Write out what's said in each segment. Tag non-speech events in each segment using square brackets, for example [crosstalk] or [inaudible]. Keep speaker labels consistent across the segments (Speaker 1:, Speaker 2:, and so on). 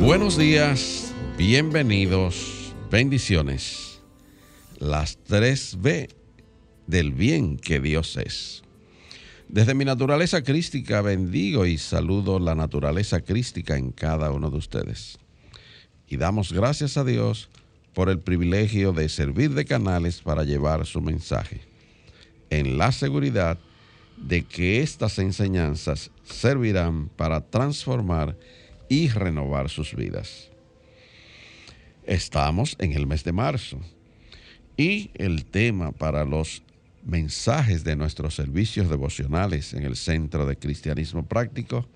Speaker 1: Buenos días, bienvenidos, bendiciones. Las tres B del bien que Dios es. Desde mi naturaleza crística bendigo y saludo la naturaleza crística en cada uno de ustedes. Y damos gracias a Dios por el privilegio de servir de canales para llevar su mensaje, en la seguridad de que estas enseñanzas servirán para transformar y renovar sus vidas. Estamos en el mes de marzo y el tema para los mensajes de nuestros servicios devocionales en el Centro de Cristianismo Práctico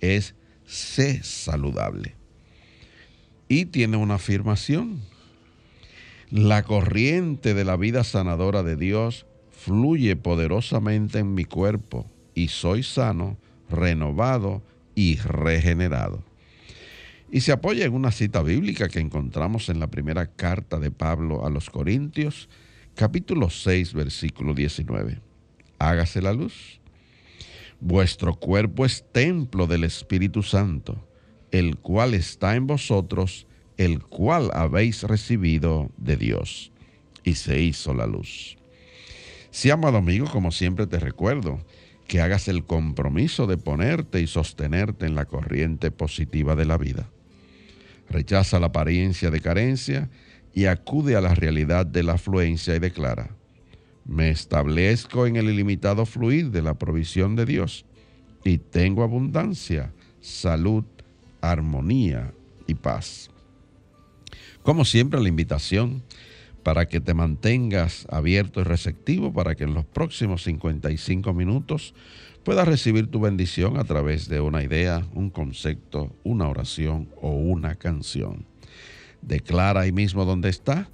Speaker 1: es sé saludable. Y tiene una afirmación. La corriente de la vida sanadora de Dios fluye poderosamente en mi cuerpo y soy sano, renovado y regenerado y se apoya en una cita bíblica que encontramos en la primera carta de Pablo a los Corintios, capítulo 6, versículo 19. Hágase la luz. Vuestro cuerpo es templo del Espíritu Santo, el cual está en vosotros, el cual habéis recibido de Dios. Y se hizo la luz. Si amado amigo, como siempre te recuerdo, que hagas el compromiso de ponerte y sostenerte en la corriente positiva de la vida rechaza la apariencia de carencia y acude a la realidad de la afluencia y declara, me establezco en el ilimitado fluir de la provisión de Dios y tengo abundancia, salud, armonía y paz. Como siempre, la invitación para que te mantengas abierto y receptivo para que en los próximos 55 minutos puedas recibir tu bendición a través de una idea, un concepto, una oración o una canción. Declara ahí mismo donde está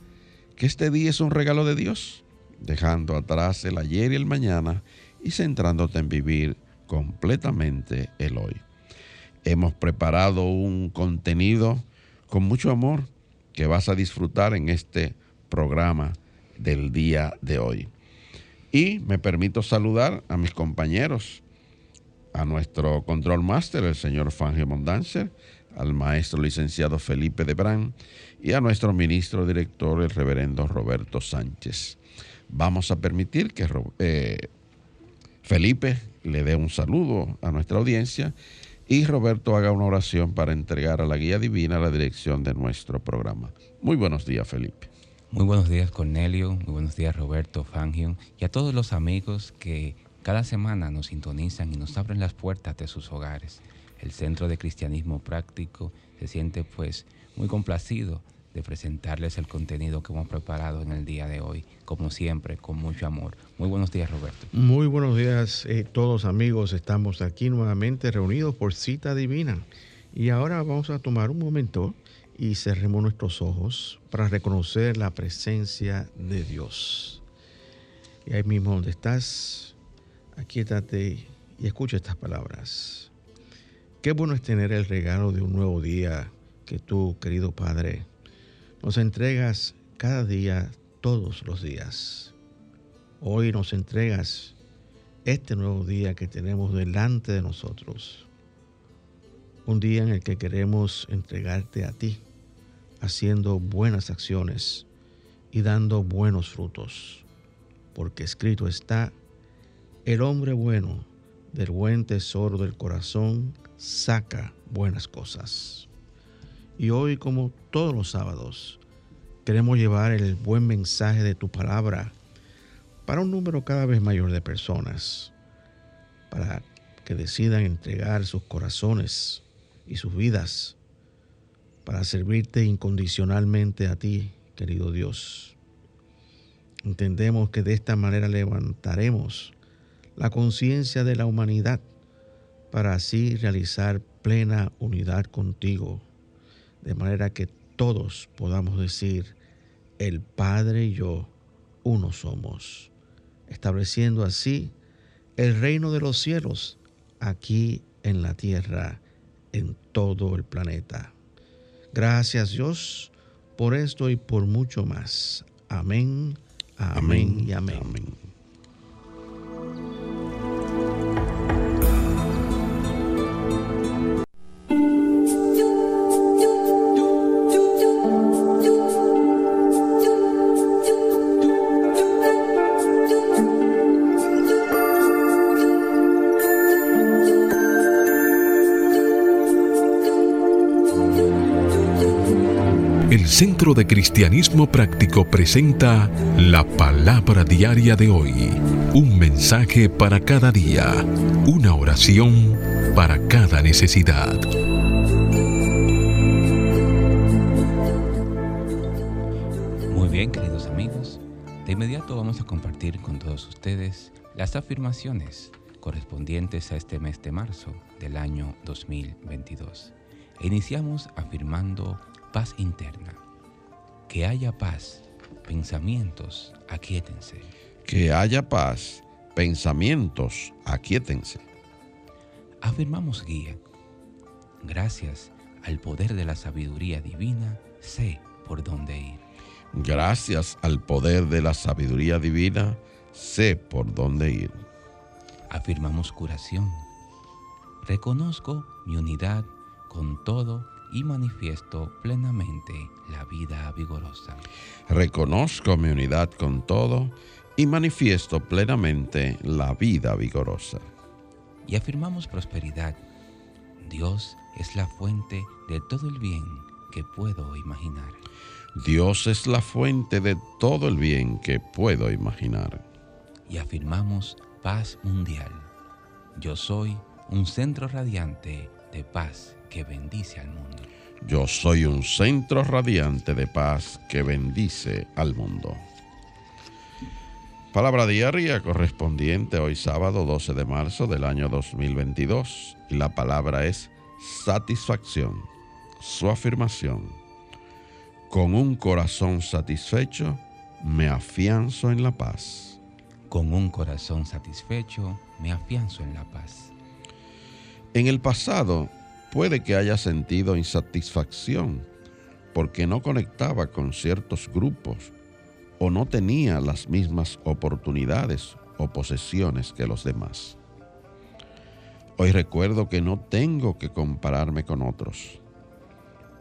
Speaker 1: que este día es un regalo de Dios, dejando atrás el ayer y el mañana y centrándote en vivir completamente el hoy. Hemos preparado un contenido con mucho amor que vas a disfrutar en este programa del día de hoy. Y me permito saludar a mis compañeros a nuestro control master, el señor Fangio Mondanzer, al maestro licenciado Felipe de Brán y a nuestro ministro director, el reverendo Roberto Sánchez. Vamos a permitir que eh, Felipe le dé un saludo a nuestra audiencia y Roberto haga una oración para entregar a la guía divina la dirección de nuestro programa. Muy buenos días, Felipe.
Speaker 2: Muy buenos días, Cornelio. Muy buenos días, Roberto, Fangio, y a todos los amigos que cada semana nos sintonizan y nos abren las puertas de sus hogares. El Centro de Cristianismo Práctico se siente pues muy complacido de presentarles el contenido que hemos preparado en el día de hoy, como siempre, con mucho amor. Muy buenos días, Roberto.
Speaker 3: Muy buenos días, eh, todos amigos. Estamos aquí nuevamente reunidos por cita divina. Y ahora vamos a tomar un momento y cerremos nuestros ojos para reconocer la presencia de Dios. Y ahí mismo donde estás, aquíétate y escucha estas palabras. Qué bueno es tener el regalo de un nuevo día que tú, querido Padre, nos entregas cada día, todos los días. Hoy nos entregas este nuevo día que tenemos delante de nosotros. Un día en el que queremos entregarte a ti, haciendo buenas acciones y dando buenos frutos, porque escrito está, el hombre bueno del buen tesoro del corazón saca buenas cosas. Y hoy, como todos los sábados, queremos llevar el buen mensaje de tu palabra para un número cada vez mayor de personas, para que decidan entregar sus corazones y sus vidas para servirte incondicionalmente a ti, querido Dios. Entendemos que de esta manera levantaremos la conciencia de la humanidad para así realizar plena unidad contigo, de manera que todos podamos decir, el Padre y yo, uno somos, estableciendo así el reino de los cielos aquí en la tierra, en todo el planeta. Gracias Dios por esto y por mucho más. Amén, amén, y amén. amén.
Speaker 4: El Centro de Cristianismo Práctico presenta la palabra diaria de hoy. Un mensaje para cada día. Una oración para cada necesidad.
Speaker 2: Muy bien, queridos amigos. De inmediato vamos a compartir con todos ustedes las afirmaciones correspondientes a este mes de marzo del año 2022. iniciamos afirmando paz interna. Que haya paz, pensamientos, aquíétense.
Speaker 1: Que haya paz, pensamientos, aquíétense.
Speaker 2: Afirmamos guía. Gracias al poder de la sabiduría divina, sé por dónde ir.
Speaker 1: Gracias al poder de la sabiduría divina, sé por dónde ir.
Speaker 2: Afirmamos curación. Reconozco mi unidad con todo y manifiesto plenamente la vida vigorosa.
Speaker 1: Reconozco mi unidad con todo y manifiesto plenamente la vida vigorosa.
Speaker 2: Y afirmamos prosperidad. Dios es la fuente de todo el bien que puedo imaginar.
Speaker 1: Dios es la fuente de todo el bien que puedo imaginar.
Speaker 2: Y afirmamos paz mundial. Yo soy un centro radiante de paz que bendice al mundo.
Speaker 1: Yo soy un centro radiante de paz que bendice al mundo. Palabra diaria correspondiente hoy sábado 12 de marzo del año 2022 y la palabra es satisfacción. Su afirmación. Con un corazón satisfecho me afianzo en la paz.
Speaker 2: Con un corazón satisfecho me afianzo en la paz.
Speaker 1: En el pasado puede que haya sentido insatisfacción porque no conectaba con ciertos grupos o no tenía las mismas oportunidades o posesiones que los demás. Hoy recuerdo que no tengo que compararme con otros.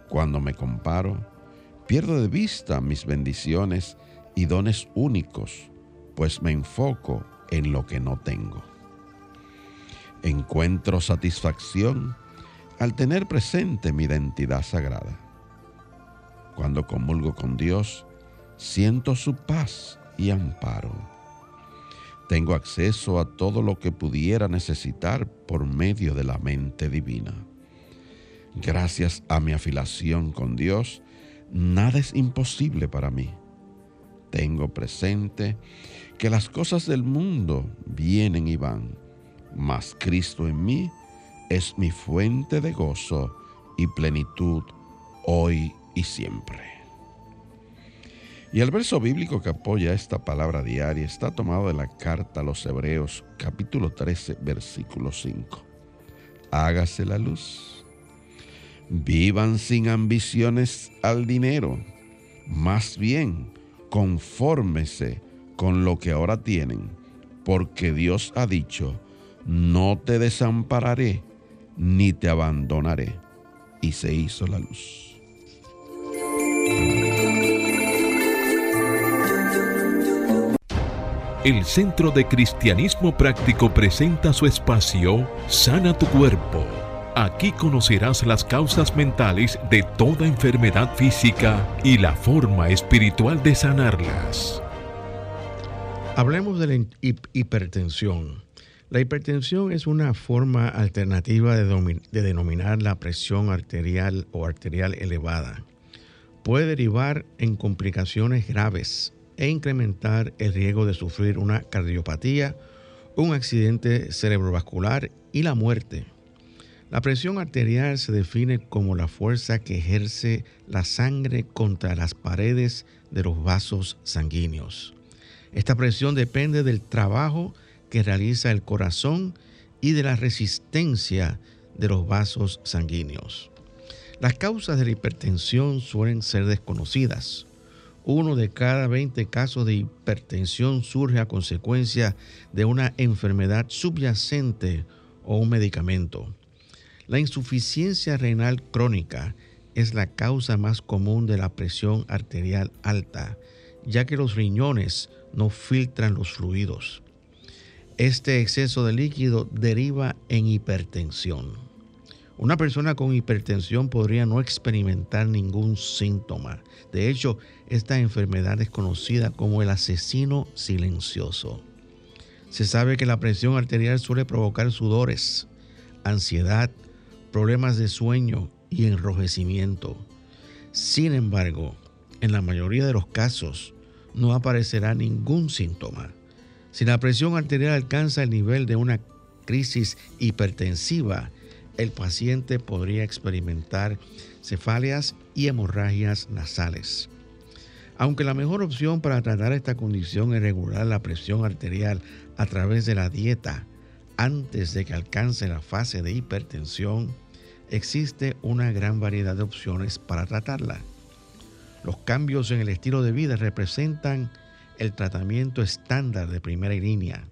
Speaker 1: Cuando me comparo, pierdo de vista mis bendiciones y dones únicos, pues me enfoco en lo que no tengo. Encuentro satisfacción al tener presente mi identidad sagrada. Cuando comulgo con Dios, siento su paz y amparo. Tengo acceso a todo lo que pudiera necesitar por medio de la mente divina. Gracias a mi afiliación con Dios, nada es imposible para mí. Tengo presente que las cosas del mundo vienen y van, mas Cristo en mí es mi fuente de gozo y plenitud hoy y siempre. Y el verso bíblico que apoya esta palabra diaria está tomado de la carta a los Hebreos capítulo 13 versículo 5. Hágase la luz. Vivan sin ambiciones al dinero, más bien confórmese con lo que ahora tienen, porque Dios ha dicho, no te desampararé ni te abandonaré. Y se hizo la luz.
Speaker 4: El Centro de Cristianismo Práctico presenta su espacio Sana tu Cuerpo. Aquí conocerás las causas mentales de toda enfermedad física y la forma espiritual de sanarlas.
Speaker 3: Hablemos de la hipertensión. La hipertensión es una forma alternativa de, denominar la presión arterial o arterial elevada. Puede derivar en complicaciones graves e incrementar el riesgo de sufrir una cardiopatía, un accidente cerebrovascular y la muerte. La presión arterial se define como la fuerza que ejerce la sangre contra las paredes de los vasos sanguíneos. Esta presión depende del trabajo que realiza el corazón y de la resistencia de los vasos sanguíneos. Las causas de la hipertensión suelen ser desconocidas. Uno de cada 20 casos de hipertensión surge a consecuencia de una enfermedad subyacente o un medicamento. La insuficiencia renal crónica es la causa más común de la presión arterial alta, ya que los riñones no filtran los fluidos. Este exceso de líquido deriva en hipertensión. Una persona con hipertensión podría no experimentar ningún síntoma. De hecho, esta enfermedad es conocida como el asesino silencioso. Se sabe que la presión arterial suele provocar sudores, ansiedad, problemas de sueño y enrojecimiento. Sin embargo, en la mayoría de los casos no aparecerá ningún síntoma. Si la presión arterial alcanza el nivel de una crisis hipertensiva, el paciente podría experimentar cefaleas y hemorragias nasales. Aunque la mejor opción para tratar esta condición es regular la presión arterial a través de la dieta antes de que alcance la fase de hipertensión, existe una gran variedad de opciones para tratarla. Los cambios en el estilo de vida representan el tratamiento estándar de primera línea.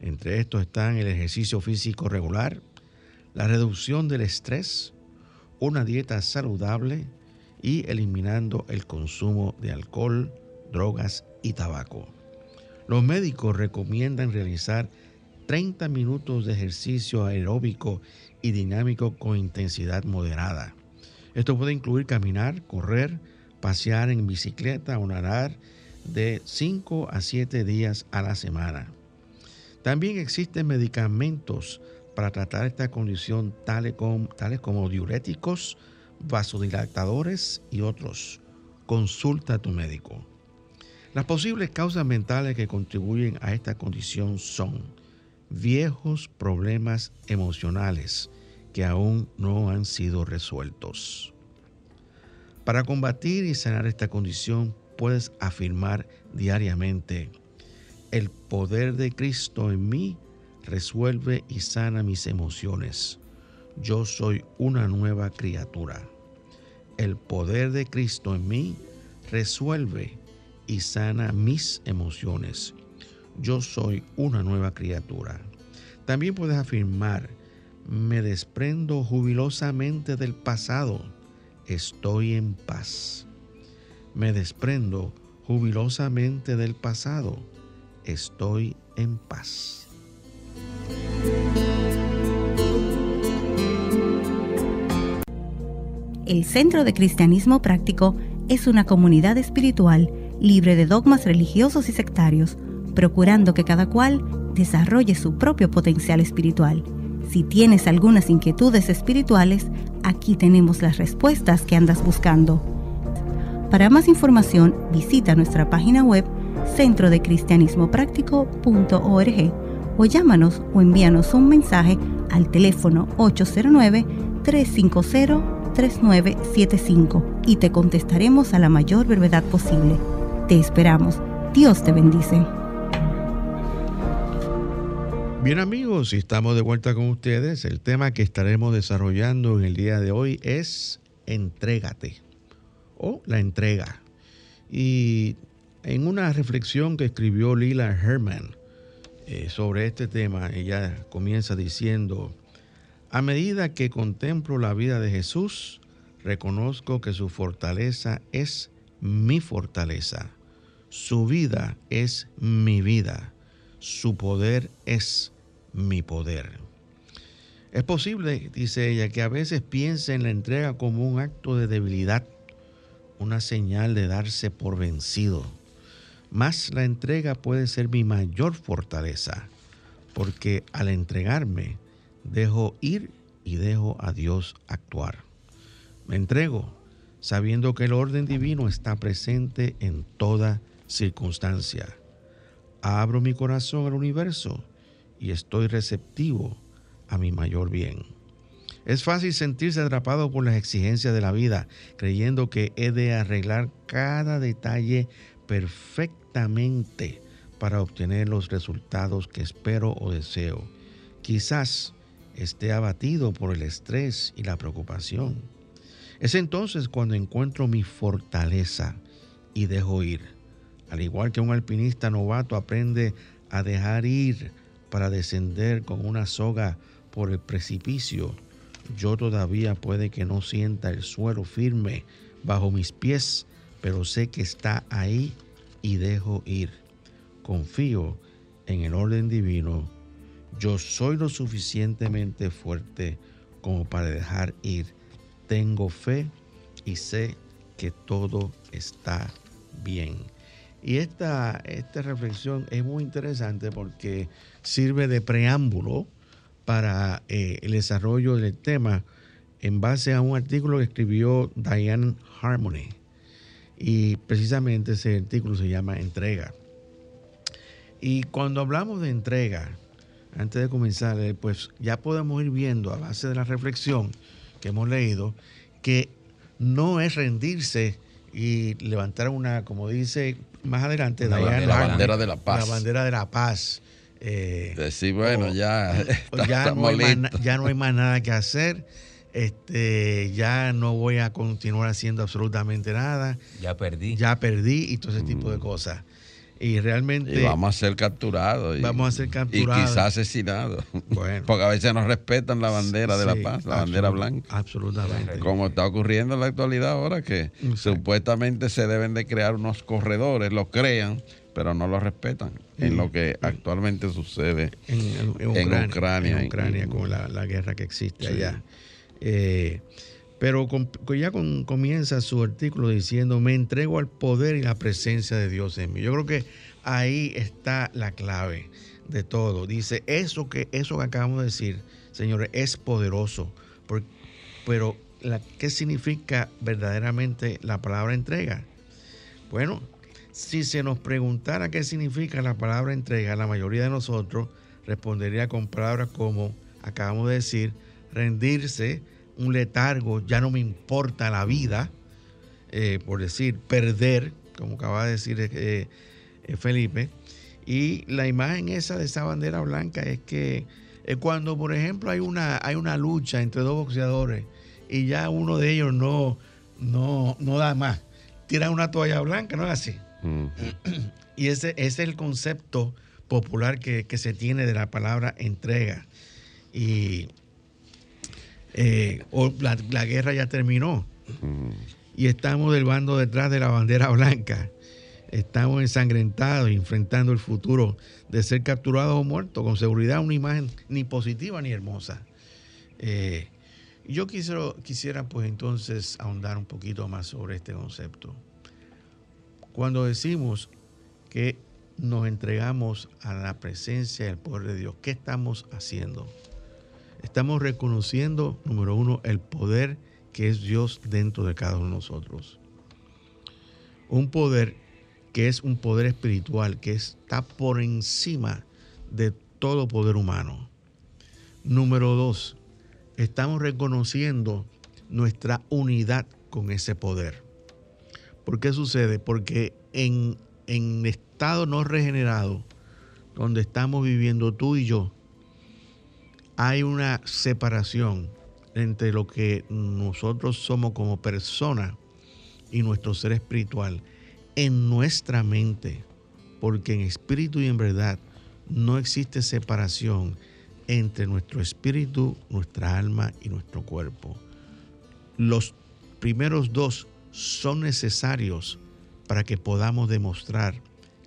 Speaker 3: Entre estos están el ejercicio físico regular, la reducción del estrés, una dieta saludable y eliminando el consumo de alcohol, drogas y tabaco. Los médicos recomiendan realizar 30 minutos de ejercicio aeróbico y dinámico con intensidad moderada. Esto puede incluir caminar, correr, pasear en bicicleta o nadar de 5 a 7 días a la semana. También existen medicamentos para tratar esta condición tales como, tales como diuréticos, vasodilatadores y otros. Consulta a tu médico. Las posibles causas mentales que contribuyen a esta condición son viejos problemas emocionales que aún no han sido resueltos. Para combatir y sanar esta condición puedes afirmar diariamente, el poder de Cristo en mí resuelve y sana mis emociones. Yo soy una nueva criatura. El poder de Cristo en mí resuelve y sana mis emociones. Yo soy una nueva criatura. También puedes afirmar, me desprendo jubilosamente del pasado. Estoy en paz. Me desprendo jubilosamente del pasado. Estoy en paz.
Speaker 5: El Centro de Cristianismo Práctico es una comunidad espiritual libre de dogmas religiosos y sectarios, procurando que cada cual desarrolle su propio potencial espiritual. Si tienes algunas inquietudes espirituales, aquí tenemos las respuestas que andas buscando. Para más información, visita nuestra página web centrodecristianismopráctico.org o llámanos o envíanos un mensaje al teléfono 809-350-3975 y te contestaremos a la mayor brevedad posible. Te esperamos. Dios te bendice.
Speaker 3: Bien amigos, estamos de vuelta con ustedes. El tema que estaremos desarrollando en el día de hoy es entrégate la entrega. Y en una reflexión que escribió Lila Herman, eh, sobre este tema, ella comienza diciendo, a medida que contemplo la vida de Jesús, reconozco que su fortaleza es mi fortaleza, su vida es mi vida, su poder es mi poder. Es posible, dice ella, que a veces piense en la entrega como un acto de debilidad, una señal de darse por vencido más la entrega puede ser mi mayor fortaleza, porque al entregarme dejo ir y dejo a Dios actuar. Me entrego sabiendo que el orden divino está presente en toda circunstancia. Abro mi corazón al universo y estoy receptivo a mi mayor bien. Es fácil sentirse atrapado por las exigencias de la vida, creyendo que he de arreglar cada detalle perfectamente para obtener los resultados que espero o deseo. Quizás esté abatido por el estrés y la preocupación. Es entonces cuando encuentro mi fortaleza y dejo ir. Al igual que un alpinista novato aprende a dejar ir para descender con una soga por el precipicio, yo todavía puede que no sienta el suelo firme bajo mis pies, pero sé que está ahí y dejo ir. Confío en el orden divino. Yo soy lo suficientemente fuerte como para dejar ir. Tengo fe y sé que todo está bien. Y esta, esta reflexión es muy interesante porque sirve de preámbulo para eh, el desarrollo del tema en base a un artículo que escribió Diane Harmony. Y precisamente ese artículo se llama Entrega. Y cuando hablamos de entrega, antes de comenzar, eh, pues ya podemos ir viendo a base de la reflexión que hemos leído que no es rendirse y levantar una, como dice más adelante,
Speaker 1: la, bandera de la paz.
Speaker 3: La bandera de la paz.
Speaker 1: Eh, Decir, bueno, ya, [laughs]
Speaker 3: ya, no hay más, ya no hay más nada que hacer. Este, ya no voy a continuar haciendo absolutamente nada.
Speaker 2: Ya perdí.
Speaker 3: Ya perdí y todo ese tipo de mm. cosas. Y realmente.
Speaker 1: vamos a ser capturados.
Speaker 3: vamos a ser capturados.
Speaker 1: Y quizás asesinados. Bueno. Porque a veces nos respetan la bandera de la paz, la bandera blanca.
Speaker 3: Absolutamente.
Speaker 1: Como está ocurriendo en la actualidad ahora, que supuestamente se deben de crear unos corredores, lo crean, pero no lo respetan en lo que actualmente sucede
Speaker 3: en, Ucrania, en Ucrania, con la, guerra que existe allá. Eh, pero ya comienza su artículo diciendo, me entrego al poder y la presencia de Dios en mí. Yo creo que ahí está la clave de todo. Dice, eso que, eso que acabamos de decir, señores, es poderoso. pero ¿qué significa verdaderamente la palabra entrega? Bueno, si se nos preguntara qué significa la palabra entrega, la mayoría de nosotros respondería con palabras como, acabamos de decir, rendirse, un letargo, ya no me importa la vida, eh, por decir, perder, como acaba de decir eh, eh, Felipe. Y la imagen esa de esa bandera blanca es que cuando, por ejemplo, hay una, hay una lucha entre dos boxeadores y ya uno de ellos no, no, no da más, tira una toalla blanca, ¿no es así? Y ese, es el concepto popular que, se tiene de la palabra entrega. Y eh, la, guerra ya terminó. Y estamos del bando detrás de la bandera blanca. Estamos ensangrentados enfrentando el futuro de ser capturados o muertos. Con seguridad una imagen ni positiva ni hermosa. Eh, yo quisiera, quisiera pues entonces ahondar un poquito más sobre este concepto. Cuando decimos que nos entregamos a la presencia del poder de Dios, ¿qué estamos haciendo? Estamos reconociendo, número uno, el poder que es Dios dentro de cada uno de nosotros. Un poder que es un poder espiritual, que está por encima de todo poder humano. Número dos, estamos reconociendo nuestra unidad con ese poder. ¿Por qué sucede? Porque en, en estado no regenerado, donde estamos viviendo tú y yo, hay una separación entre lo que nosotros somos como persona y nuestro ser espiritual en nuestra mente, porque en espíritu y en verdad no existe separación entre nuestro espíritu, nuestra alma y nuestro cuerpo. Los primeros dos son necesarios para que podamos demostrar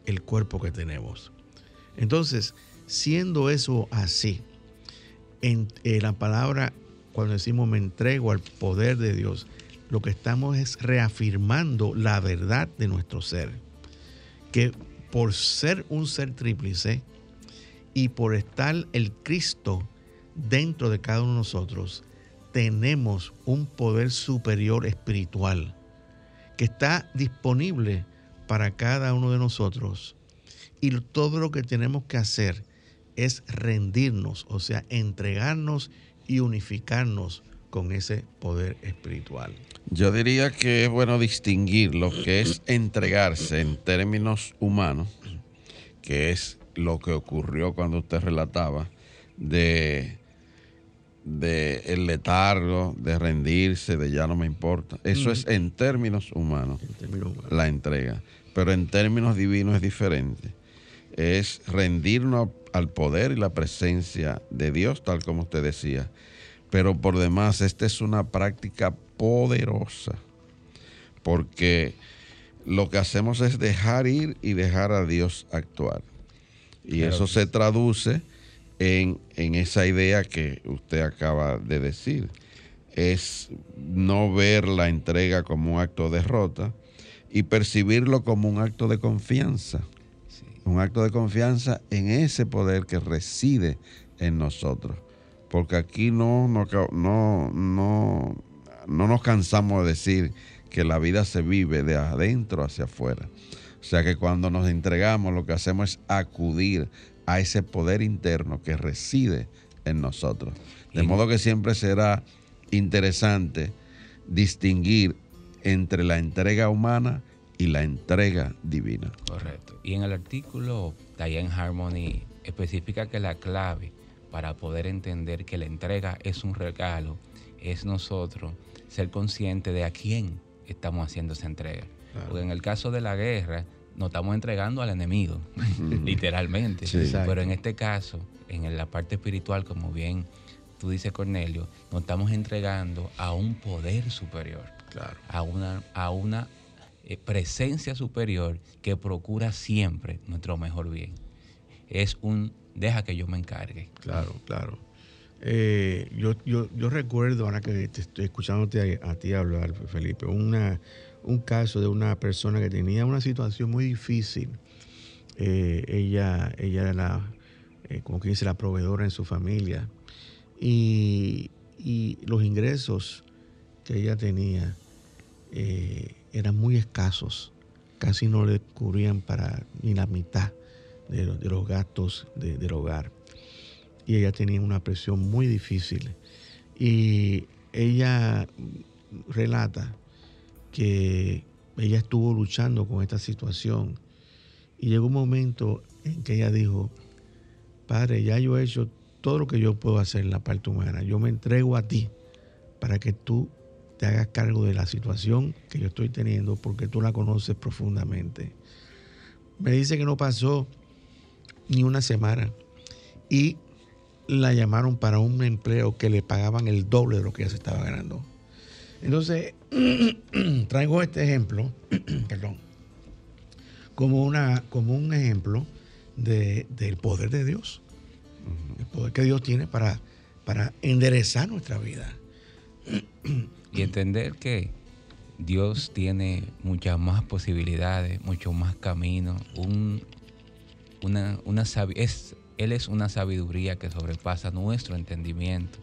Speaker 3: el cuerpo que tenemos. Entonces, siendo eso así, en, la palabra, cuando decimos me entrego al poder de Dios, lo que estamos es reafirmando la verdad de nuestro ser. Que por ser un ser tríplice y por estar el Cristo dentro de cada uno de nosotros, tenemos un poder superior espiritual que está disponible para cada uno de nosotros. Y todo lo que tenemos que hacer es rendirnos, o sea, entregarnos y unificarnos con ese poder espiritual.
Speaker 1: Yo diría que es bueno distinguir lo que es entregarse en términos humanos, que es lo que ocurrió cuando usted relataba, de, de el letargo, de rendirse, de ya no me importa. Eso es en términos humanos,
Speaker 3: En términos humanos.
Speaker 1: la entrega. Pero en términos divinos es diferente. Es rendirnos al poder y la presencia de Dios, tal como usted decía. Pero por demás, esta es una práctica poderosa, porque lo que hacemos es dejar ir y dejar a Dios actuar. Y
Speaker 3: Claro
Speaker 1: eso se traduce en, en esa idea que usted acaba de decir. Es no ver la entrega como un acto de derrota y percibirlo como un acto de confianza.
Speaker 2: Sí.
Speaker 1: Un acto de confianza en ese poder que reside en nosotros. Porque aquí no, no, no, no, no nos cansamos de decir que la vida se vive de adentro hacia afuera. O sea que cuando nos entregamos lo que hacemos es acudir a ese poder interno que reside en nosotros. De modo que siempre será interesante distinguir entre la entrega humana y la entrega divina.
Speaker 2: Correcto. Y en el artículo Diane Harmony especifica que la clave para poder entender que la entrega es un regalo es nosotros ser conscientes de a quién estamos haciendo esa entrega.
Speaker 3: Claro.
Speaker 2: Porque en el caso de la guerra nos estamos entregando al enemigo, [laughs] literalmente.
Speaker 1: Sí.
Speaker 2: Pero en este caso, en la parte espiritual, como bien tú dices Cornelio, nos estamos entregando a un poder superior
Speaker 3: Claro.
Speaker 2: a una, a una eh, presencia superior que procura siempre nuestro mejor bien. Es un deja que yo me encargue.
Speaker 3: Claro, claro. Eh, yo, yo, yo recuerdo, ahora que te estoy escuchándote a, a ti hablar, Felipe, una, un caso de una persona que tenía una situación muy difícil. Eh, ella, ella era la, eh, como que dice, la proveedora en su familia. Y, y los ingresos que ella tenía eh, eran muy escasos. Casi no le cubrían para ni la mitad de, los- gastos de- del hogar. Y ella tenía una presión muy difícil. Y ella relata que ella estuvo luchando con esta situación. Y llegó un momento en que ella dijo, Padre, ya yo he hecho todo lo que yo puedo hacer en la parte humana. Yo me entrego a ti para que tú te hagas cargo de la situación que yo estoy teniendo porque tú la conoces profundamente. Me dice que no pasó ni una semana y la llamaron para un empleo que le pagaban el doble de lo que ella se estaba ganando. Entonces, [clears throat] traigo este ejemplo, [clears throat] perdón, como, una, como un ejemplo de- del poder de Dios. El poder que Dios tiene para, para enderezar nuestra vida. [clears throat]
Speaker 2: Y entender que Dios tiene muchas más posibilidades, muchos más caminos. Un, una, una es, él es una sabiduría que sobrepasa nuestro entendimiento.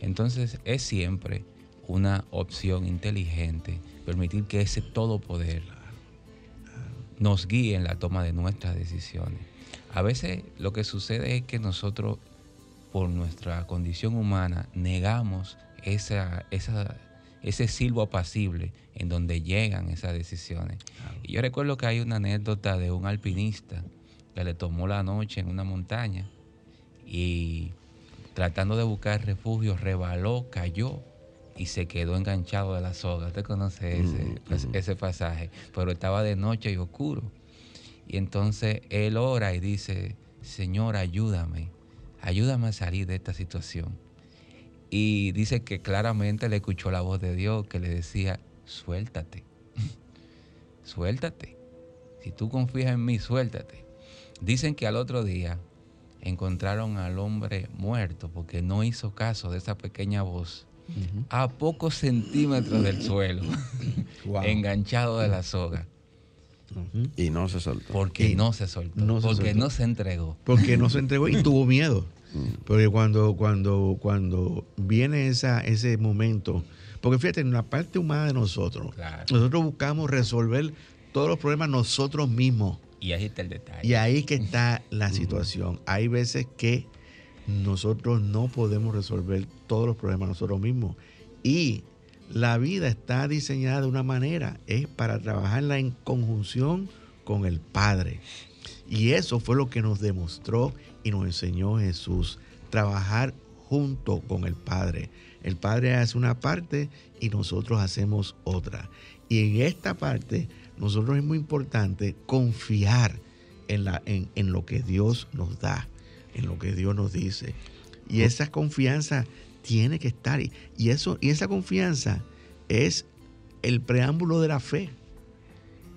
Speaker 2: Entonces es siempre una opción inteligente permitir que ese todo poder nos guíe en la toma de nuestras decisiones. A veces lo que sucede es que nosotros, por nuestra condición humana, negamos esa, esa, ese silbo apacible en donde llegan esas decisiones. Y yo recuerdo que hay una anécdota de un alpinista que le tomó la noche en una montaña y tratando de buscar refugio, rebaló, cayó y se quedó enganchado de la soga. ¿Usted conoce ese, pues, ese pasaje? Pero estaba de noche y oscuro. Y entonces él ora y dice, Señor, ayúdame, ayúdame a salir de esta situación. Y dice que claramente le escuchó la voz de Dios que le decía, suéltate, [laughs] suéltate. Si tú confías en mí, suéltate. Dicen que al otro día encontraron al hombre muerto porque no hizo caso de esa pequeña voz a pocos centímetros del suelo, [laughs]
Speaker 3: Wow.
Speaker 2: enganchado de la soga.
Speaker 1: Y no se soltó.
Speaker 2: porque
Speaker 3: Y
Speaker 2: no se soltó,
Speaker 3: no se
Speaker 2: porque
Speaker 3: soltó.
Speaker 2: no se entregó.
Speaker 3: Porque no se entregó y tuvo miedo. [laughs] Porque cuando, cuando, cuando viene esa, ese momento, porque fíjate, en la parte humana de nosotros,
Speaker 2: Claro.
Speaker 3: nosotros buscamos resolver todos los problemas nosotros mismos.
Speaker 2: Y ahí está el detalle.
Speaker 3: Y ahí que está la situación. Hay veces que nosotros no podemos resolver todos los problemas nosotros mismos. Y la vida está diseñada de una manera, es para trabajarla en conjunción con el Padre. Y eso fue lo que nos demostró y nos enseñó Jesús, trabajar junto con el Padre. El Padre hace una parte y nosotros hacemos otra. Y en esta parte, nosotros es muy importante confiar en, en lo que Dios nos da, en lo que Dios nos dice. Y esa confianza tiene que estar. Y, eso, y esa confianza es el preámbulo de la fe,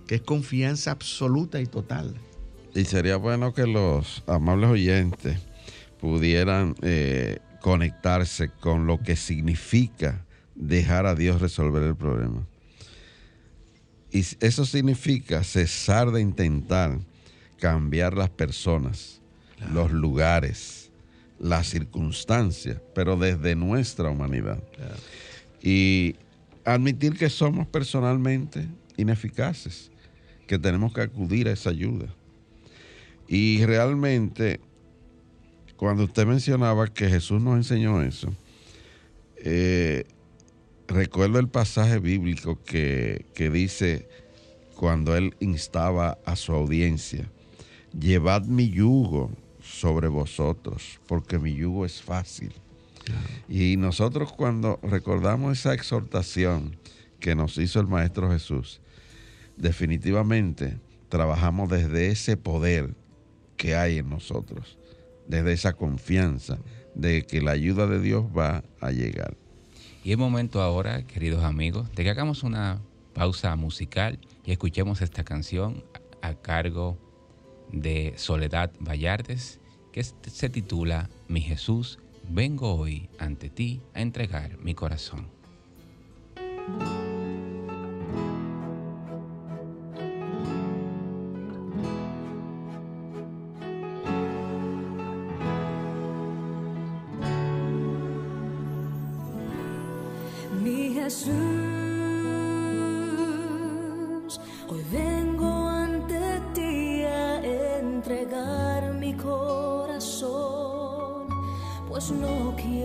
Speaker 3: que es confianza absoluta y total.
Speaker 1: Y sería bueno que los amables oyentes pudieran eh, conectarse con lo que significa dejar a Dios resolver el problema. Y eso significa cesar de intentar cambiar las personas, los lugares, las circunstancias, pero desde nuestra humanidad. Y admitir que somos personalmente ineficaces, que tenemos que acudir a esa ayuda. Y realmente, cuando usted mencionaba que Jesús nos enseñó eso, eh, recuerdo el pasaje bíblico que, que dice cuando él instaba a su audiencia, llevad mi yugo sobre vosotros, porque mi yugo es fácil. Y nosotros cuando recordamos esa exhortación que nos hizo el Maestro Jesús, definitivamente trabajamos desde ese poder que hay en nosotros, desde esa confianza de que la ayuda de Dios va a llegar.
Speaker 2: Y es momento ahora, queridos amigos, de que hagamos una pausa musical y escuchemos esta canción a cargo de Soledad Vallardes, que se titula Mi Jesús, vengo hoy ante ti a entregar mi corazón.
Speaker 6: Y cámbiame, transfórmame, Señor.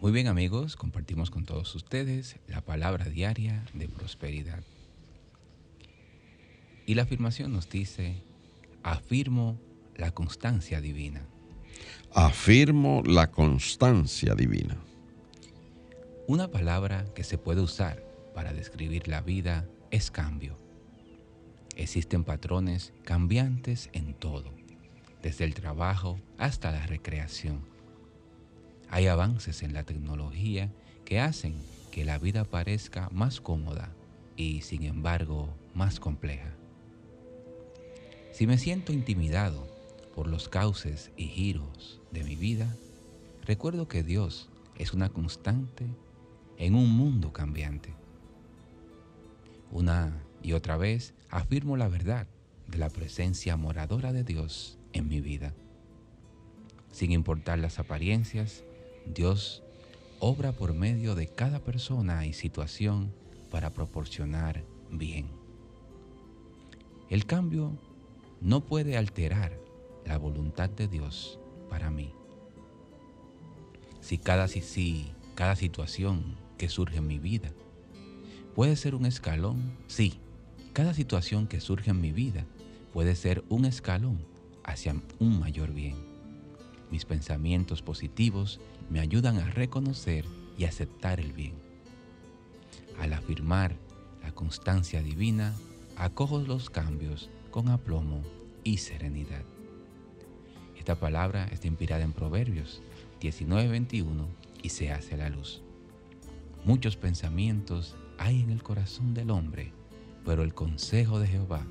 Speaker 2: Muy bien amigos, compartimos con todos ustedes la palabra diaria de prosperidad. Y la afirmación nos dice, afirmo la constancia divina.
Speaker 1: Afirmo la constancia divina.
Speaker 2: Una palabra que se puede usar para describir la vida es cambio. Existen patrones cambiantes en todo, desde el trabajo hasta la recreación. Hay avances en la tecnología que hacen que la vida parezca más cómoda y, sin embargo, más compleja. Si me siento intimidado por los cauces y giros de mi vida, recuerdo que Dios es una constante en un mundo cambiante. Una y otra vez afirmo la verdad de la presencia moradora de Dios en mi vida. Sin importar las apariencias, Dios obra por medio de cada persona y situación para proporcionar bien. El cambio no puede alterar la voluntad de Dios para mí. Si cada, si, cada situación que surge en mi vida puede ser un escalón, sí, cada situación que surge en mi vida puede ser un escalón hacia un mayor bien. Mis pensamientos positivos me ayudan a reconocer y aceptar el bien. Al afirmar la constancia divina, acojo los cambios con aplomo y serenidad. Esta palabra está inspirada en Proverbios 19:21 y se hace la luz. Muchos pensamientos hay en el corazón del hombre, pero el consejo de Jehová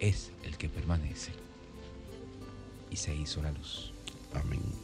Speaker 2: es el que permanece. Y se hizo la luz.
Speaker 1: Amén.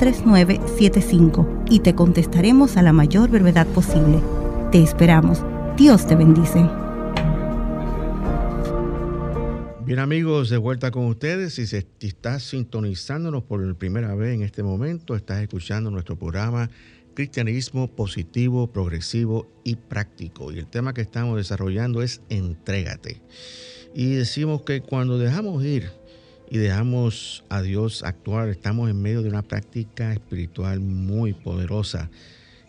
Speaker 5: 3975 y te contestaremos a la mayor brevedad posible. Te esperamos. Dios te bendice.
Speaker 3: Bien amigos, de vuelta con ustedes. Si, se, estás sintonizándonos por primera vez en este momento, estás escuchando nuestro programa Cristianismo positivo, progresivo y práctico. Y el tema que estamos desarrollando es entrégate. Y decimos que cuando dejamos ir y dejamos a Dios actuar, estamos en medio de una práctica espiritual muy poderosa,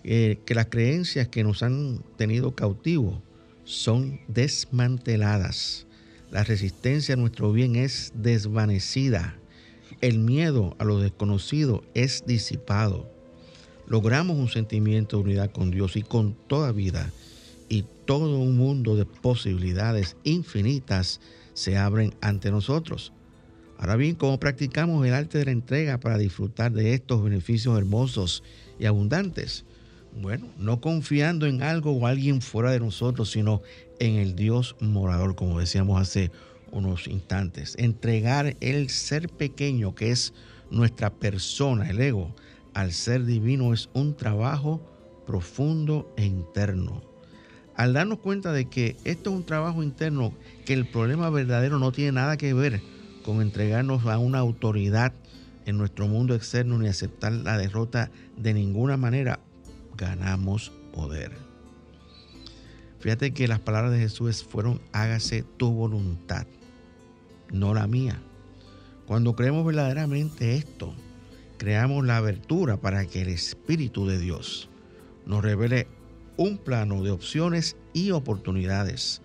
Speaker 3: eh, que las creencias que nos han tenido cautivos son desmanteladas, la resistencia a nuestro bien es desvanecida, el miedo a lo desconocido es disipado, logramos un sentimiento de unidad con Dios y con toda vida, y todo un mundo de posibilidades infinitas se abren ante nosotros. Ahora bien, ¿cómo practicamos el arte de la entrega para disfrutar de estos beneficios hermosos y abundantes? Bueno, no confiando en algo o alguien fuera de nosotros, sino en el Dios morador, como decíamos hace unos instantes. Entregar el ser pequeño que es nuestra persona, el ego, al ser divino es un trabajo profundo e interno. Al darnos cuenta de que esto es un trabajo interno, que el problema verdadero no tiene nada que ver con entregarnos a una autoridad en nuestro mundo externo ni aceptar la derrota de ninguna manera, ganamos poder. Fíjate que las palabras de Jesús fueron, hágase tu voluntad, no la mía. Cuando creemos verdaderamente esto, creamos la abertura para que el Espíritu de Dios nos revele un plano de opciones y oportunidades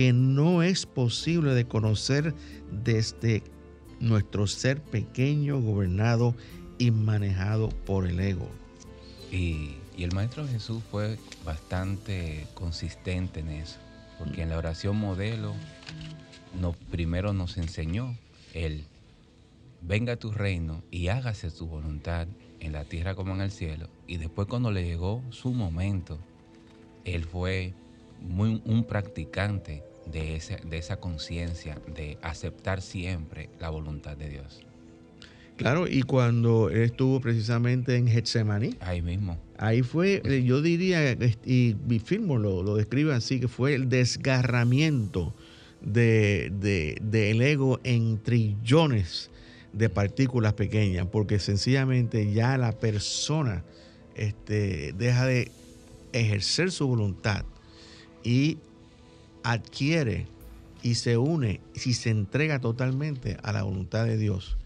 Speaker 3: que no es posible de conocer desde nuestro ser pequeño, gobernado y manejado por el ego.
Speaker 2: Y, el Maestro Jesús fue bastante consistente en eso, porque en la oración modelo no, primero nos enseñó el venga tu reino y hágase tu voluntad en la tierra como en el cielo. Y después cuando le llegó su momento, él fue muy, un practicante de, de esa conciencia, de aceptar siempre la voluntad de Dios.
Speaker 3: Claro, y cuando él estuvo precisamente en Getsemaní.
Speaker 2: Ahí mismo.
Speaker 3: Ahí fue, eh, yo diría, y mi firmo lo, lo describe así, que fue el desgarramiento del de, ego en trillones de partículas pequeñas, porque sencillamente ya la persona este, deja de ejercer su voluntad y adquiere y se une y se entrega totalmente a la voluntad de Dios,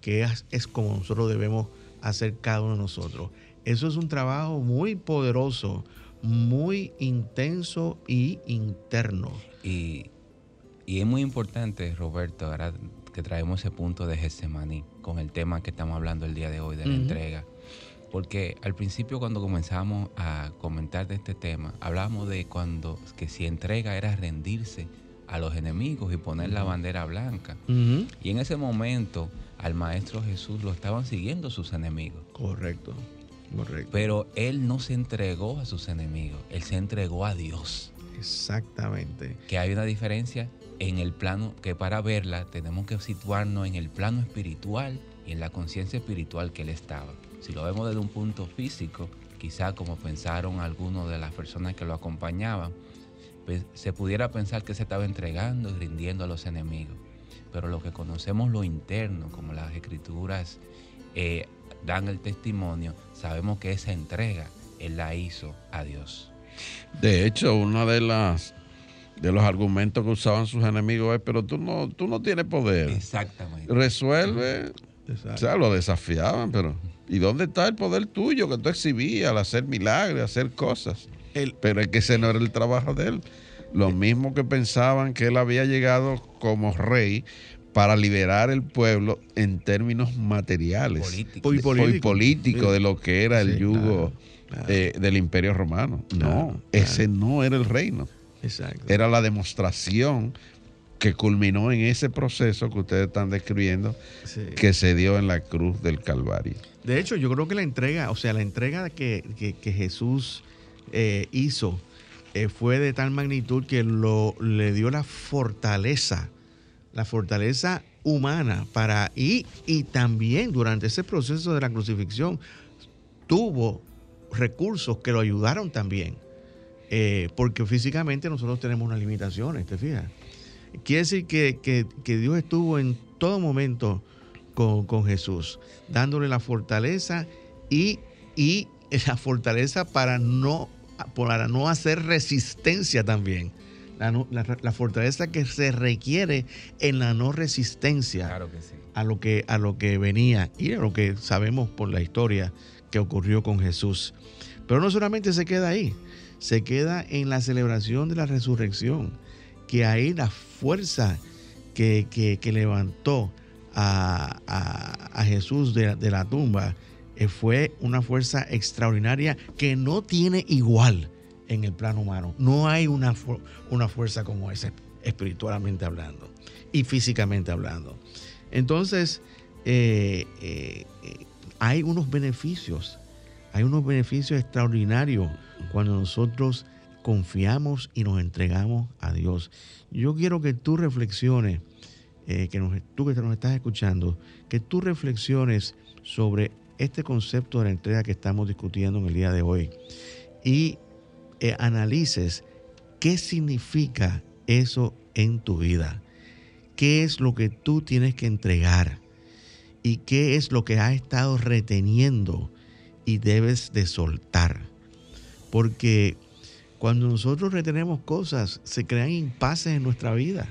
Speaker 3: que es, como nosotros debemos hacer cada uno de nosotros. Eso es un trabajo muy poderoso, muy intenso y interno.
Speaker 2: Y, y es muy importante, Roberto, ahora que traemos ese punto de Getsemaní con el tema que estamos hablando el día de hoy, de la entrega porque al principio cuando comenzamos a comentar de este tema, hablábamos de cuando que si entrega era rendirse a los enemigos y poner la bandera blanca. Y en ese momento al Maestro Jesús lo estaban siguiendo sus enemigos.
Speaker 3: Correcto, correcto.
Speaker 2: Pero él no se entregó a sus enemigos, él se entregó a Dios.
Speaker 3: Exactamente.
Speaker 2: Que hay una diferencia en el plano, que para verla tenemos que situarnos en el plano espiritual y en la conciencia espiritual que él estaba. Si lo vemos desde un punto físico, quizá como pensaron algunos de las personas que lo acompañaban, pues se pudiera pensar que se estaba entregando y rindiendo a los enemigos. Pero lo que conocemos lo interno, como las escrituras eh, dan el testimonio, sabemos que esa entrega él la hizo a Dios.
Speaker 1: De hecho, uno de las de los argumentos que usaban sus enemigos es, pero tú no, tú no tienes poder.
Speaker 2: Exactamente.
Speaker 1: Resuelve. O sea, lo desafiaban, pero ¿Y dónde está el poder tuyo que tú exhibías al hacer milagros, hacer cosas? Pero es que ese no era el trabajo de él. Lo mismo que pensaban que él había llegado como rey para liberar el pueblo en términos materiales
Speaker 2: político.
Speaker 1: y político, de lo que era el yugo eh, del imperio romano. no, ese no era el reino.
Speaker 3: Exacto.
Speaker 1: Era la demostración que culminó en ese proceso que ustedes están describiendo, que se dio en la cruz del Calvario.
Speaker 3: De hecho, yo creo que la entrega, o sea, la entrega que, Jesús eh, hizo eh, fue de tal magnitud que lo, le dio la fortaleza, la fortaleza humana para y, y también durante ese proceso de la crucifixión tuvo recursos que lo ayudaron también. Eh, porque físicamente nosotros tenemos unas limitaciones, ¿te fijas? Quiere decir que, Dios estuvo en todo momento con, Jesús, dándole la fortaleza y, y, [laughs] la fortaleza para no, para no hacer resistencia también. La, fortaleza que se requiere en la no resistencia a, lo que, a lo que venía y a lo que sabemos por la historia que ocurrió con Jesús. Pero no solamente se queda ahí, se queda en la celebración de la resurrección que ahí la fuerza que, levantó a, Jesús de, la tumba eh, fue una fuerza extraordinaria que no tiene igual en el plano humano. No hay una, una fuerza como esa, espiritualmente hablando y físicamente hablando. Entonces, eh, eh, hay unos beneficios, hay unos beneficios extraordinarios cuando nosotros confiamos y nos entregamos a Dios. Yo quiero que tú reflexiones, eh, que tú que nos estás escuchando, que tú reflexiones sobre este concepto de la entrega que estamos discutiendo en el día de hoy y eh, analices qué significa eso en tu vida. ¿Qué es lo que tú tienes que entregar? ¿Y qué es lo que has estado reteniendo y debes de soltar? Porque cuando nosotros retenemos cosas, se crean impases en nuestra vida.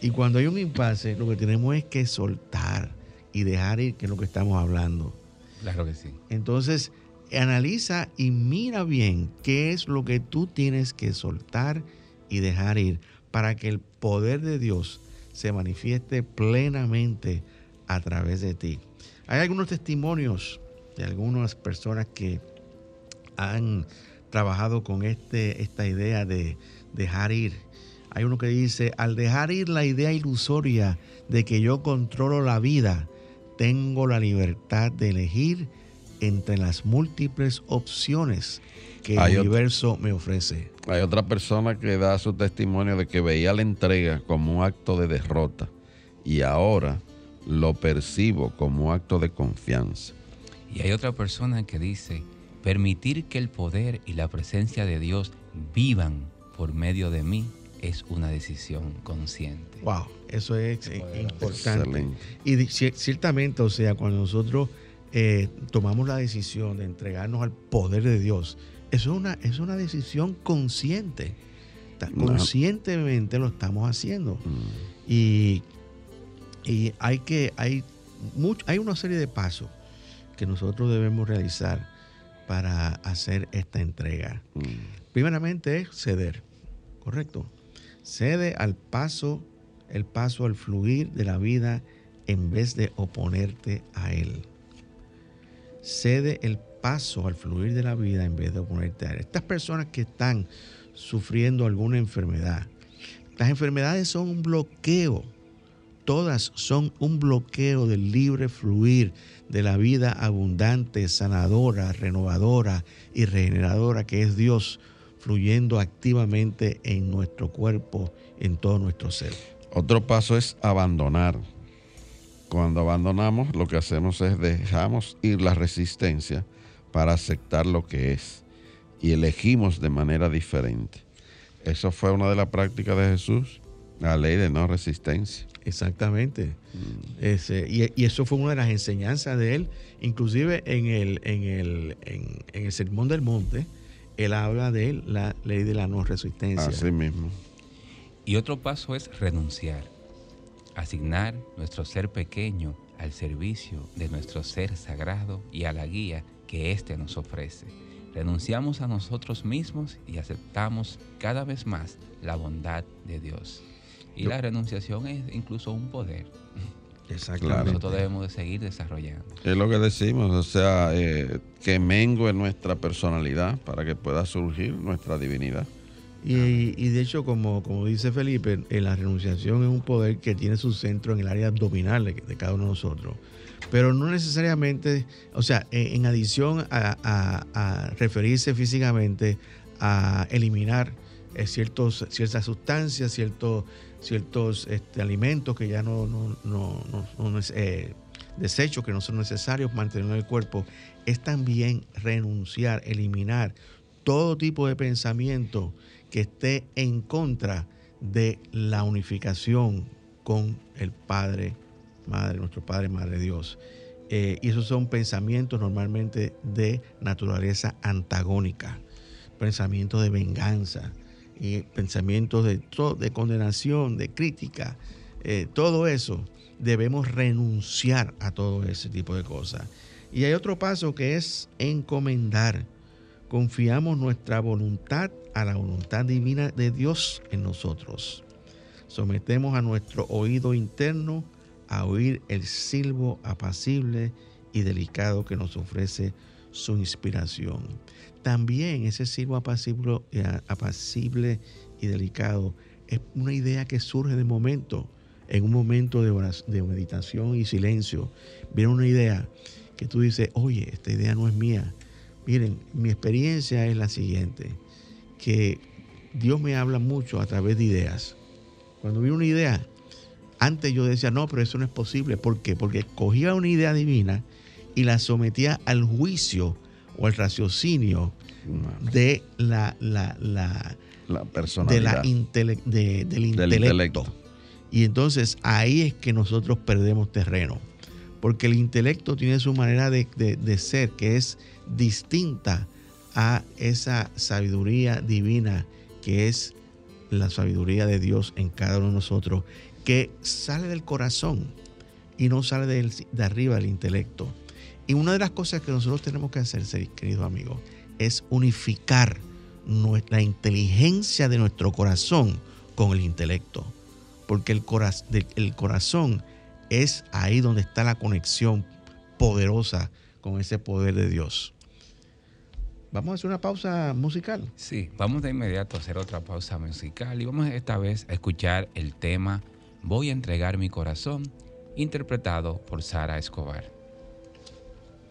Speaker 3: Y cuando hay un impasse, lo que tenemos es que soltar y dejar ir, que es lo que estamos hablando.
Speaker 2: Claro que sí.
Speaker 3: Entonces, analiza y mira bien qué es lo que tú tienes que soltar y dejar ir para que el poder de Dios se manifieste plenamente a través de ti. Hay algunos testimonios de algunas personas que han trabajado con este, esta idea de dejar ir. Hay uno que dice, al dejar ir la idea ilusoria de que yo controlo la vida, tengo la libertad de elegir entre las múltiples opciones que el universo me ofrece.
Speaker 1: Hay otra persona que da su testimonio de que veía la entrega como un acto de derrota y ahora lo percibo como un acto de confianza.
Speaker 2: Y hay otra persona que dice, permitir que el poder y la presencia de Dios vivan por medio de mí es una decisión consciente.
Speaker 3: Wow, eso es importante. Y ciertamente, o sea, cuando nosotros eh, tomamos la decisión de entregarnos al poder de Dios, eso es una, es una decisión consciente. Conscientemente lo estamos haciendo. Mm. Y, y, hay que, hay, mucho, hay una serie de pasos que nosotros debemos realizar para hacer esta entrega. Mm. Primeramente es ceder, ¿correcto? Cede al paso, el paso al fluir de la vida en vez de oponerte a él. Cede el paso al fluir de la vida en vez de oponerte a él. Estas personas que están sufriendo alguna enfermedad, las enfermedades son un bloqueo todas son un bloqueo del libre fluir de la vida abundante, sanadora, renovadora y regeneradora que es Dios fluyendo activamente en nuestro cuerpo, en todo nuestro ser.
Speaker 1: Otro paso es abandonar. Cuando abandonamos, lo que hacemos es dejamos ir la resistencia para aceptar lo que es y elegimos de manera diferente. Eso fue una de las prácticas de Jesús, la ley de no resistencia.
Speaker 3: Exactamente. Ese, y, eso fue una de las enseñanzas de él. Inclusive en el, en el, en, el Sermón del Monte, él habla de él, la ley de la no resistencia.
Speaker 1: Así mismo.
Speaker 2: Y otro paso es renunciar. Asignar nuestro ser pequeño al servicio de nuestro ser sagrado y a la guía que éste nos ofrece. Renunciamos a nosotros mismos y aceptamos cada vez más la bondad de Dios. Y la renunciación es incluso un poder. [laughs]
Speaker 3: Exactamente.
Speaker 2: Nosotros debemos de seguir desarrollando.
Speaker 1: Es lo que decimos, o sea, eh, que mengue nuestra personalidad para que pueda surgir nuestra divinidad.
Speaker 3: Y, de hecho, como, como dice Felipe, eh, la renunciación es un poder que tiene su centro en el área abdominal de, cada uno de nosotros. Pero no necesariamente, o sea, en, adición a, referirse físicamente a eliminar eh, ciertos, ciertas sustancias, ciertos ciertos este, alimentos que ya no, no, no, no eh, desechos que no son necesarios mantener en el cuerpo, es también renunciar, eliminar todo tipo de pensamiento que esté en contra de la unificación con el Padre, Madre, nuestro Padre, Madre Dios. Eh, y esos son pensamientos normalmente de naturaleza antagónica, pensamientos de venganza, y pensamientos de, de condenación, de crítica, eh, todo eso, debemos renunciar a todo ese tipo de cosas. Y hay otro paso que es encomendar. Confiamos nuestra voluntad a la voluntad divina de Dios en nosotros. Sometemos a nuestro oído interno a oír el silbo apacible y delicado que nos ofrece su inspiración también ese silbo apacible, eh, apacible y delicado es una idea que surge de momento, en un momento de, de meditación y silencio. Viene una idea que tú dices, oye, esta idea no es mía. Miren, mi experiencia es la siguiente, que Dios me habla mucho a través de ideas. Cuando viene una idea, antes yo decía, no, pero eso no es posible. ¿Por qué? Porque cogía una idea divina y la sometía al juicio o el raciocinio de la, la, la,
Speaker 1: personalidad.
Speaker 3: De del, intelecto. Y entonces ahí es que nosotros perdemos terreno. Porque el intelecto tiene su manera de, de ser que es distinta a esa sabiduría divina que es la sabiduría de Dios en cada uno de nosotros, que sale del corazón y no sale de arriba del intelecto. Y una de las cosas que nosotros tenemos que hacer, queridos amigos, es unificar nuestra inteligencia de nuestro corazón con el intelecto. Porque el corazón es ahí donde está la conexión poderosa con ese poder de Dios. Vamos a hacer una pausa musical.
Speaker 6: Sí, vamos de inmediato a hacer otra pausa musical y vamos esta vez a escuchar el tema Voy a entregar mi corazón, interpretado por Sara Escobar.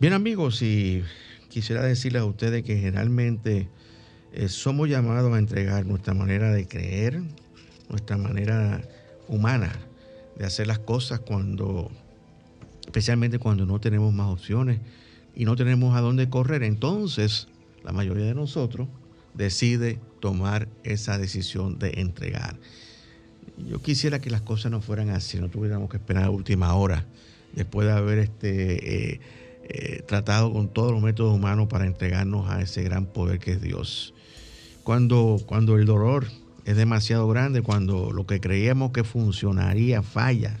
Speaker 3: Bien amigos, y quisiera decirles a ustedes que generalmente eh, somos llamados a entregar nuestra manera de creer, nuestra manera humana de hacer las cosas cuando, especialmente cuando no tenemos más opciones y no tenemos a dónde correr. Entonces, la mayoría de nosotros decide tomar esa decisión de entregar. Yo quisiera que las cosas no fueran así, no tuviéramos que esperar a última hora después de haber este, eh, eh, tratado con todos los métodos humanos para entregarnos a ese gran poder que es Dios. Cuando, cuando el dolor es demasiado grande, cuando lo que creíamos que funcionaría falla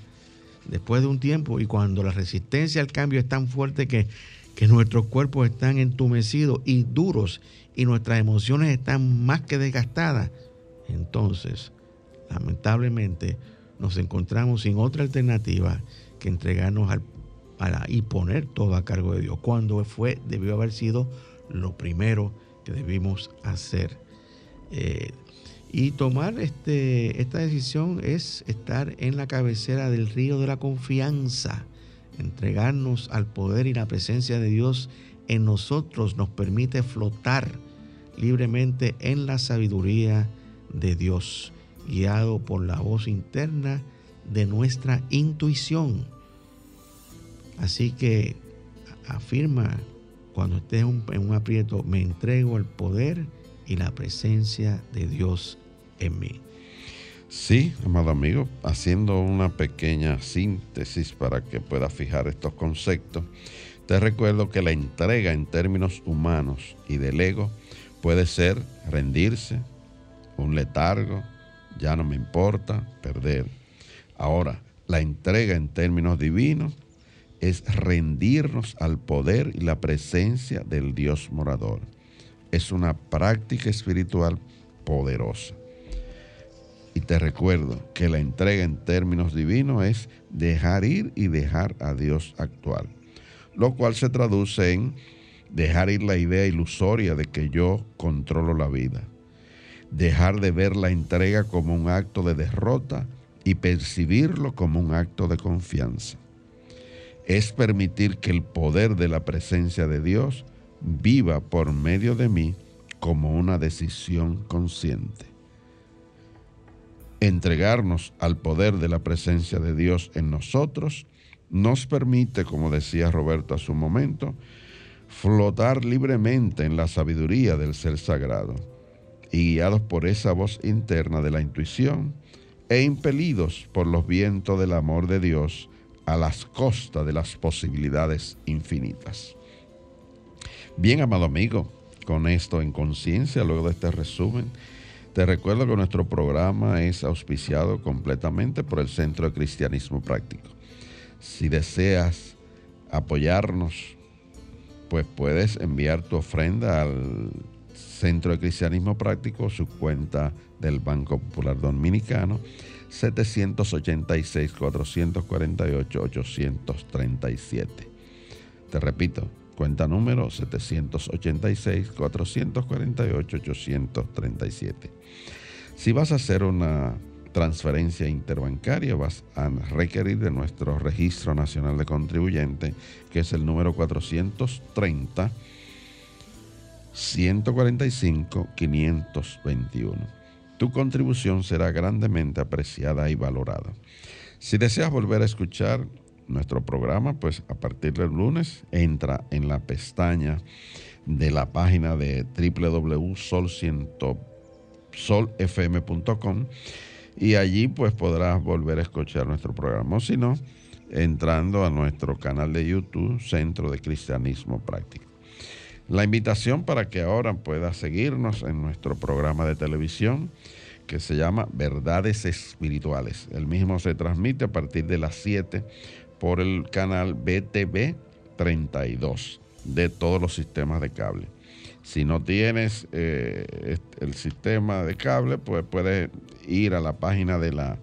Speaker 3: después de un tiempo y cuando la resistencia al cambio es tan fuerte que, que nuestros cuerpos están entumecidos y duros y nuestras emociones están más que desgastadas, entonces, lamentablemente, nos encontramos sin otra alternativa que entregarnos al, y poner todo a cargo de Dios, cuando fue, debió haber sido lo primero que debimos hacer. Eh, y tomar este, esta decisión es estar en la cabecera del río de la confianza, entregarnos al poder y la presencia de Dios en nosotros nos permite flotar libremente en la sabiduría de Dios, guiado por la voz interna de nuestra intuición. Así que afirma cuando estés en un aprieto, me entrego al poder y la presencia de Dios en mí.
Speaker 1: Sí, amado amigo, haciendo una pequeña síntesis para que pueda fijar estos conceptos, te recuerdo que la entrega en términos humanos y del ego puede ser rendirse, un letargo, ya no me importa, perder. Ahora, la entrega en términos divinos es rendirnos al poder y la presencia del Dios morador. Es una práctica espiritual poderosa. Y te recuerdo que la entrega en términos divinos es dejar ir y dejar a Dios actuar, lo cual se traduce en dejar ir la idea ilusoria de que yo controlo la vida, dejar de ver la entrega como un acto de derrota y percibirlo como un acto de confianza. Es permitir que el poder de la presencia de Dios viva por medio de mí como una decisión consciente. Entregarnos al poder de la presencia de Dios en nosotros nos permite, como decía Roberto hace un momento, flotar libremente en la sabiduría del ser sagrado y guiados por esa voz interna de la intuición e impelidos por los vientos del amor de Dios a las costas de las posibilidades infinitas. Bien, amado amigo, con esto en conciencia, luego de este resumen, te recuerdo que nuestro programa es auspiciado completamente por el Centro de Cristianismo Práctico. Si deseas apoyarnos, pues puedes enviar tu ofrenda al Centro de Cristianismo Práctico, su cuenta del Banco Popular Dominicano, 786-448-837. Te repito, cuenta número 786-448-837. Si vas a hacer una transferencia interbancaria, vas a requerir de nuestro Registro Nacional de Contribuyente, que es el número 430 145 521. Tu contribución será grandemente apreciada y valorada. Si deseas volver a escuchar nuestro programa, pues a partir del lunes entra en la pestaña de la página de www.solfm.com y allí pues podrás volver a escuchar nuestro programa. O si no, entrando a nuestro canal de YouTube, Centro de Cristianismo Práctico. La invitación para que ahora puedas seguirnos en nuestro programa de televisión que se llama Verdades Espirituales. El mismo se transmite a partir de las 7 por el canal BTV 32 de todos los sistemas de cable. Si no tienes eh, el sistema de cable, pues puedes ir a la página de la,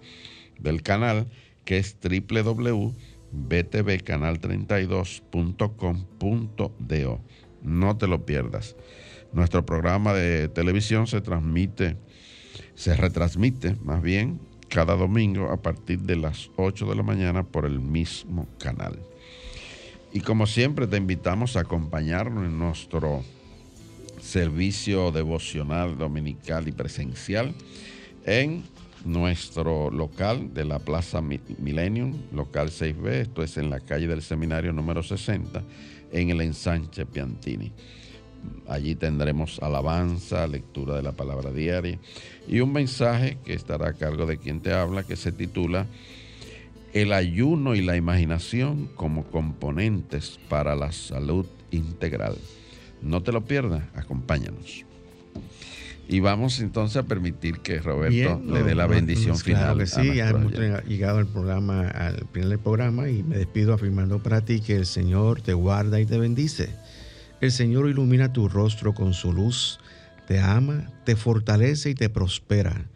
Speaker 1: del canal que es www.btvcanal32.com.do. No te lo pierdas. Nuestro programa de televisión se transmite, se retransmite más bien cada domingo a partir de las 8 de la mañana por el mismo canal. Y como siempre te invitamos a acompañarnos en nuestro servicio devocional dominical y presencial en nuestro local de la Plaza Millennium, local 6B, esto es en la calle del Seminario número 60, en el ensanche Piantini. Allí tendremos alabanza, lectura de la palabra diaria y un mensaje que estará a cargo de quien te habla que se titula El ayuno y la imaginación como componentes para la salud integral. No te lo pierdas, acompáñanos. Y vamos entonces a permitir que Roberto le dé la bendición final.
Speaker 3: Claro que sí, ya hemos llegado al programa, al final del programa y me despido afirmando para ti que el Señor te guarda y te bendice. El Señor ilumina tu rostro con su luz, te ama, te fortalece y te prospera.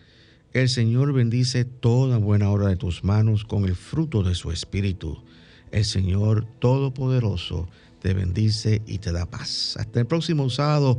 Speaker 3: El Señor bendice toda buena obra de tus manos con el fruto de su espíritu. El Señor Todopoderoso te bendice y te da paz. Hasta el próximo sábado,